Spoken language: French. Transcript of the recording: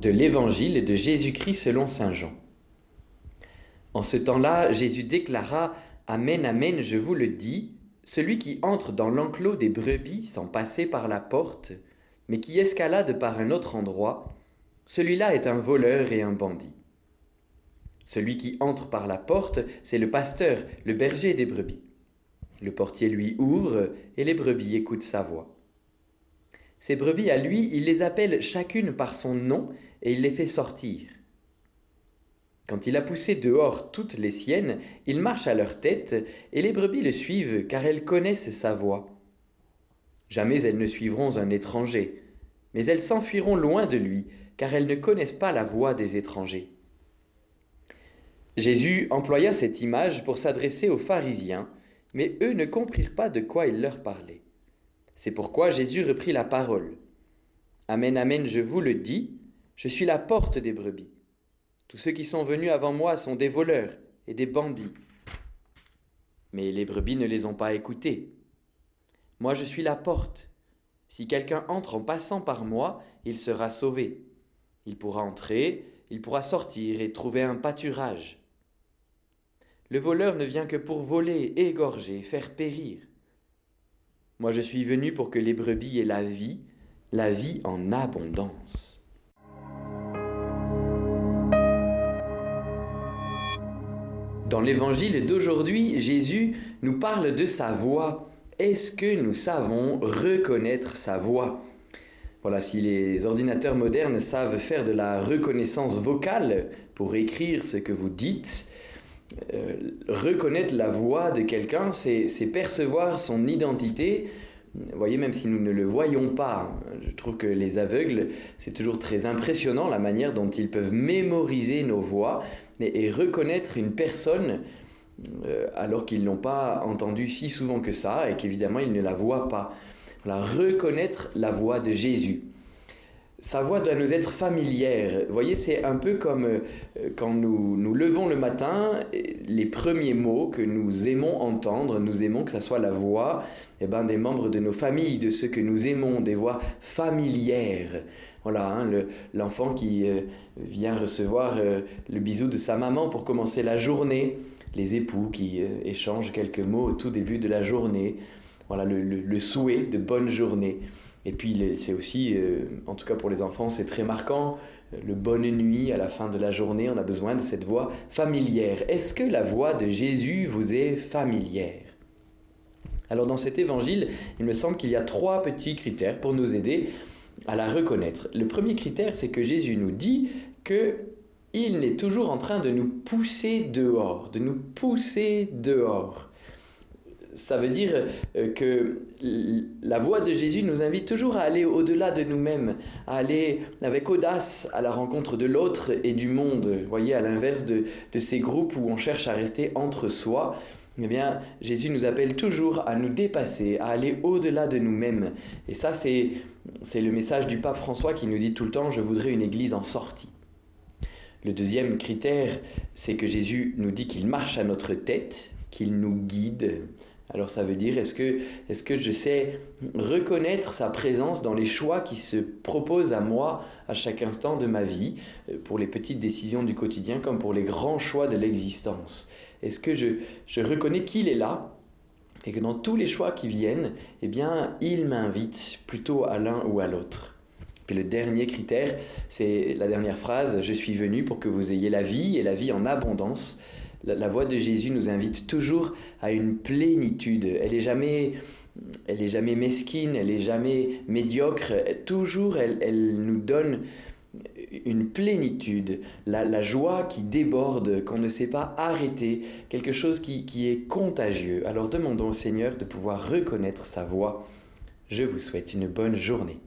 de l'Évangile de Jésus-Christ selon Saint Jean. En ce temps-là, Jésus déclara Amen, Amen, je vous le dis, celui qui entre dans l'enclos des brebis sans passer par la porte, mais qui escalade par un autre endroit, celui-là est un voleur et un bandit. Celui qui entre par la porte, c'est le pasteur, le berger des brebis. Le portier lui ouvre et les brebis écoutent sa voix. Ces brebis à lui, il les appelle chacune par son nom et il les fait sortir. Quand il a poussé dehors toutes les siennes, il marche à leur tête et les brebis le suivent car elles connaissent sa voix. Jamais elles ne suivront un étranger, mais elles s'enfuiront loin de lui car elles ne connaissent pas la voix des étrangers. Jésus employa cette image pour s'adresser aux pharisiens, mais eux ne comprirent pas de quoi il leur parlait. C'est pourquoi Jésus reprit la parole. Amen, amen, je vous le dis, je suis la porte des brebis. Tous ceux qui sont venus avant moi sont des voleurs et des bandits. Mais les brebis ne les ont pas écoutés. Moi je suis la porte. Si quelqu'un entre en passant par moi, il sera sauvé. Il pourra entrer, il pourra sortir et trouver un pâturage. Le voleur ne vient que pour voler, égorger, faire périr. Moi je suis venu pour que les brebis aient la vie, la vie en abondance. Dans l'évangile d'aujourd'hui, Jésus nous parle de sa voix. Est-ce que nous savons reconnaître sa voix? Voilà, si les ordinateurs modernes savent faire de la reconnaissance vocale pour écrire ce que vous dites, euh, reconnaître la voix de quelqu'un, c'est percevoir son identité. Vous voyez, même si nous ne le voyons pas, je trouve que les aveugles, c'est toujours très impressionnant la manière dont ils peuvent mémoriser nos voix et, reconnaître une personne euh, alors qu'ils n'ont pas entendu si souvent que ça et qu'évidemment ils ne la voient pas. Voilà, reconnaître la voix de Jésus sa voix doit nous être familière. Vous voyez, c'est un peu comme euh, quand nous nous levons le matin, les premiers mots que nous aimons entendre, nous aimons que ce soit la voix eh ben, des membres de nos familles, de ceux que nous aimons, des voix familières. Voilà, hein, l'enfant qui euh, vient recevoir euh, le bisou de sa maman pour commencer la journée, les époux qui échangent quelques mots au tout début de la journée, voilà le souhait de bonne journée. Et puis c'est aussi, euh, en tout cas pour les enfants, c'est très marquant, le bonne nuit à la fin de la journée, on a besoin de cette voix familière. Est-ce que la voix de Jésus vous est familière? Alors dans cet évangile, il me semble qu'il y a trois petits critères pour nous aider à la reconnaître. Le premier critère, c'est que Jésus nous dit que il est toujours en train de nous pousser dehors, de nous pousser dehors ça veut dire euh, que la voix de Jésus nous invite toujours à aller au-delà de nous-mêmes, à aller avec audace à la rencontre de l'autre et du monde. Vous voyez, à l'inverse de, ces groupes où on cherche à rester entre soi, eh bien, Jésus nous appelle toujours à nous dépasser, à aller au-delà de nous-mêmes. Et ça, c'est, c'est le message du pape François qui nous dit tout le temps, je voudrais une église en sortie. Le deuxième critère, c'est que Jésus nous dit qu'il marche à notre tête, qu'il nous guide, alors ça veut dire, est-ce que, est que je sais reconnaître sa présence dans les choix qui se proposent à moi à chaque instant de ma vie, euh, pour les petites décisions du quotidien comme pour les grands choix de l'existence? Est-ce que je, je reconnais qu'il est là et que dans tous les choix qui viennent, eh bien, il m'invite plutôt à l'un ou à l'autre? Puis le dernier critère, c'est la dernière phrase, je suis venu pour que vous ayez la vie et la vie en abondance la, voix de Jésus nous invite toujours à une plénitude. Elle est jamais, elle est jamais mesquine, elle est jamais médiocre. Toujours, elle, nous donne une plénitude, la, joie qui déborde, qu'on ne sait pas arrêter, quelque chose qui, qui est contagieux. Alors demandons au Seigneur de pouvoir reconnaître sa voix. Je vous souhaite une bonne journée.